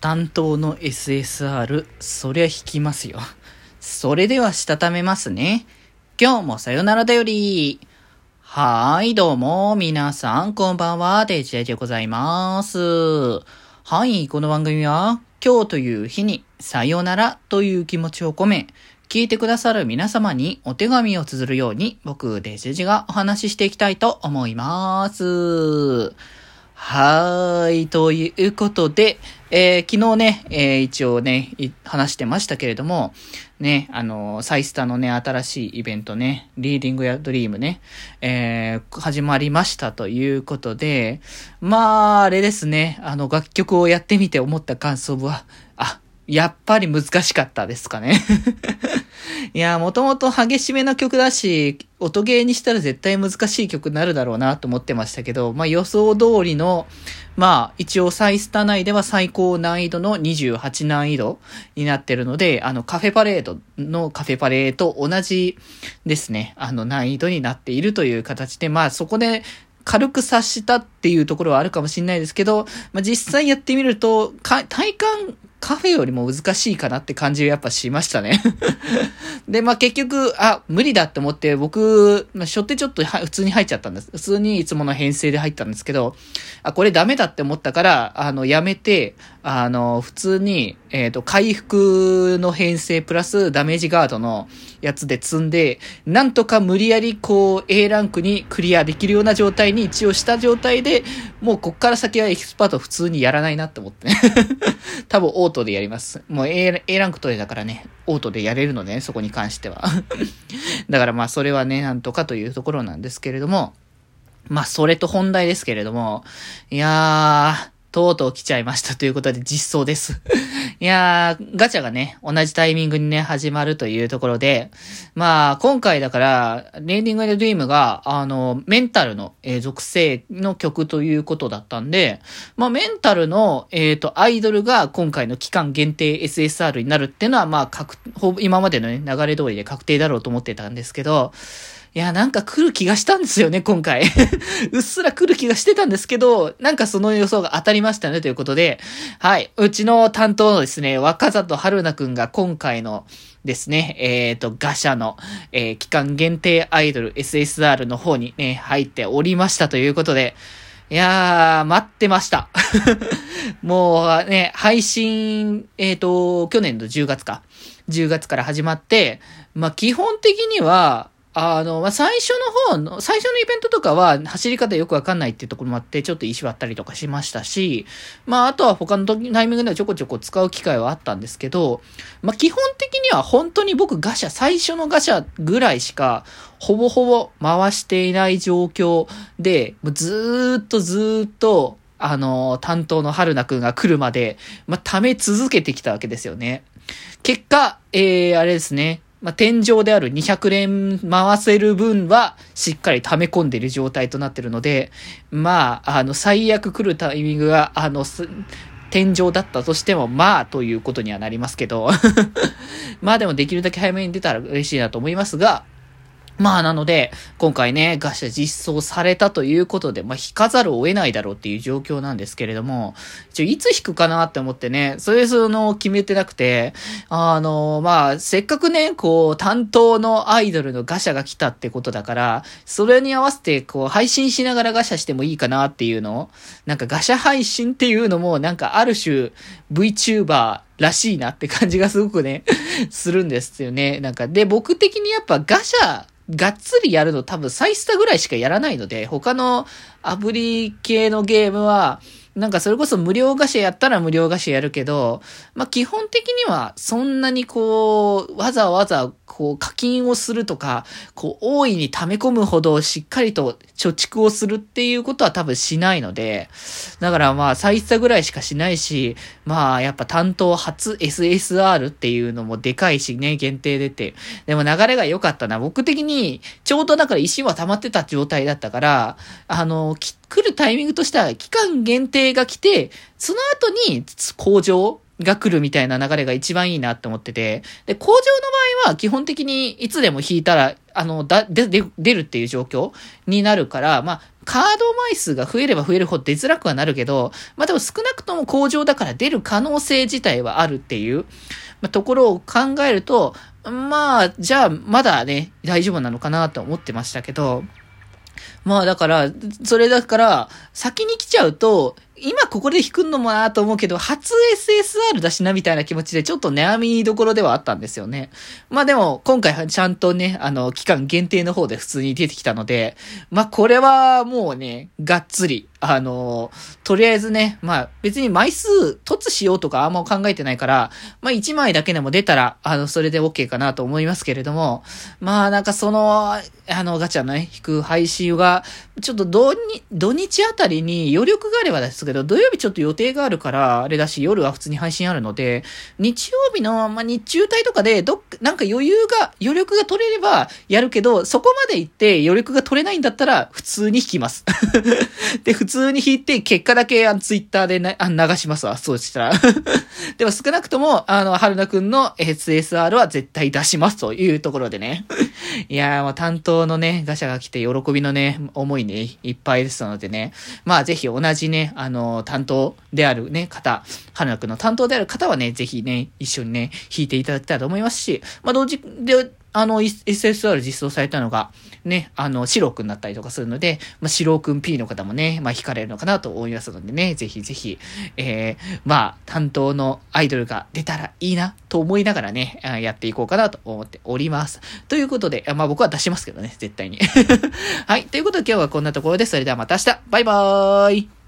担当の SSR、そりゃ引きますよ。それではしたためますね。今日もさよならだより。はーい、どうも、皆さん、こんばんは、デジェでございます。はい、この番組は、今日という日に、さよならという気持ちを込め、聞いてくださる皆様にお手紙を綴るように、僕、デジェジがお話ししていきたいと思います。はーい。ということで、えー、昨日ね、えー、一応ね、話してましたけれども、ね、あの、サイスタのね、新しいイベントね、リーディングやドリームね、えー、始まりましたということで、まあ、あれですね、あの、楽曲をやってみて思った感想は、あ、やっぱり難しかったですかね。いや、もともと激しめな曲だし、音ゲーにしたら絶対難しい曲になるだろうなと思ってましたけど、まあ予想通りの、まあ一応サイスタ内では最高難易度の28難易度になってるので、あのカフェパレードのカフェパレーと同じですね、あの難易度になっているという形で、まあそこで軽く察したっていうところはあるかもしれないですけど、まあ、実際やってみると、体感カフェよりも難しいかなって感じがやっぱしましたね で、まあ、結局、あ、無理だって思って、僕、まあ、しょってちょっと普通に入っちゃったんです。普通にいつもの編成で入ったんですけど、あ、これダメだって思ったから、あの、やめて、あの、普通に、えっ、ー、と、回復の編成プラスダメージガードのやつで積んで、なんとか無理やりこう A ランクにクリアできるような状態に一応した状態で、もうこっから先はエキスパート普通にやらないなって思ってね 多分オートでやります。もう A, A ランク取れたからね、オートでやれるのね、そこに関しては だからまあそれはね、なんとかというところなんですけれども、まあそれと本題ですけれども、いやー、とうとう来ちゃいましたということで実装です。いやー、ガチャがね、同じタイミングにね、始まるというところで、まあ、今回だから、 Leading Your Dream が、あの、メンタルの、えー、属性の曲ということだったんで、まあ、メンタルの、えっ、ー、と、アイドルが今回の期間限定 SSR になるっていうのは、まあ、今までのね、流れ通りで確定だろうと思ってたんですけど、いや、なんか来る気がしたんですよね、今回。うっすら来る気がしてたんですけど、なんかその予想が当たりましたね、ということで、はい。うちの担当のですね、若里春菜くんが今回のですね、えっ、ー、と、ガシャの、えー、期間限定アイドル SSR の方にね、入っておりましたということで、いやー、待ってました。もうね、配信、えっ、ー、と、去年の10月か。10月から始まって、まあ、基本的には、あの、まあ、最初の方の、最初のイベントとかは走り方よくわかんないっていうところもあって、ちょっと石割ったりとかしましたし、まあ、あとは他のタイミングではちょこちょこ使う機会はあったんですけど、まあ、基本的には本当に僕ガシャ、最初のガシャぐらいしか、ほぼほぼ回していない状況で、もうずーっとずーっと、あの、担当の春菜くんが来るまで、まあ、溜め続けてきたわけですよね。結果、えー、あれですね。まあ、天井である200連回せる分はしっかり溜め込んでいる状態となってるので、まあ、あの、最悪来るタイミングが、あの、天井だったとしても、まあ、ということにはなりますけど。まあでもできるだけ早めに出たら嬉しいなと思いますが、まあなので、今回ね、ガシャ実装されたということで、まあ引かざるを得ないだろうっていう状況なんですけれども、一応いつ引くかなって思ってね、それその決めてなくて、あの、まあ、せっかくね、こう、担当のアイドルのガシャが来たってことだから、それに合わせて、こう、配信しながらガシャしてもいいかなっていうのなんかガシャ配信っていうのも、なんかある種、VTuber らしいなって感じがすごくね、するんですよね。なんか、で、僕的にやっぱガシャ、がっつりやるの多分サイスタぐらいしかやらないので、他のアプリ系のゲームは、なんかそれこそ無料菓子やったら無料菓子やるけど、まあ、基本的にはそんなにこう、わざわざこう課金をするとか、こう大いに溜め込むほどしっかりと貯蓄をするっていうことは多分しないので、だからまあ最差ぐらいしかしないし、まあやっぱ担当初 SSR っていうのもでかいしね、限定出て。でも流れが良かったな。僕的にちょうどだから石は溜まってた状態だったから、あの、きっ来るタイミングとしては期間限定が来て、その後に工場が来るみたいな流れが一番いいなって思ってて、で、工場の場合は基本的にいつでも引いたら、あの、だ、で、で、出るっていう状況になるから、まあ、カード枚数が増えれば増えるほど出づらくはなるけど、まあでも少なくとも工場だから出る可能性自体はあるっていう、まあ、ところを考えると、まあ、じゃあ、まだね、大丈夫なのかなと思ってましたけど、まあだから、それだから、先に来ちゃうと、今ここで弾くのもなと思うけど、初 SSR だしなみたいな気持ちでちょっと悩みどころではあったんですよね。まあでも、今回はちゃんとね、あの、期間限定の方で普通に出てきたので、まあこれはもうね、がっつり、あの、とりあえずね、まあ別に枚数突しようとかあんま考えてないから、まあ1枚だけでも出たら、あの、それで OK かなと思いますけれども、まあなんかその、あの、ガチャのね、引く配信が、ちょっと土に、土日あたりに余力があればですけど、土曜日ちょっと予定があるから、あれだし、夜は普通に配信あるので、日曜日の、まあ、日中帯とかで、どっなんか余裕が、余力が取れればやるけど、そこまで行って余力が取れないんだったら、普通に引きます。で、普通に引いて、結果だけ、あの、ツイッターでなあ流しますわ。そうしたら。でも少なくとも、あの、春菜くんの SSR は絶対出しますというところでね。いやー、もう担当のね、ガシャが来て喜びのね、思いね、いっぱいですのでね。まあ、ぜひ同じね、あの、担当であるね、方、春菜くんの担当である方はね、ぜひね、一緒にね、弾いていただきたいと思いますし、まあ、同時で、あの、SSR 実装されたのが、ね、あの、シローくんだったりとかするので、まあ、シローくん P の方もね、まあ、惹かれるのかなと思いますのでね、ぜひぜひ、えー、まあ、担当のアイドルが出たらいいな、と思いながらね、やっていこうかなと思っております。ということで、まあ、僕は出しますけどね、絶対に。はい、ということで今日はこんなところです、それではまた明日バイバーイ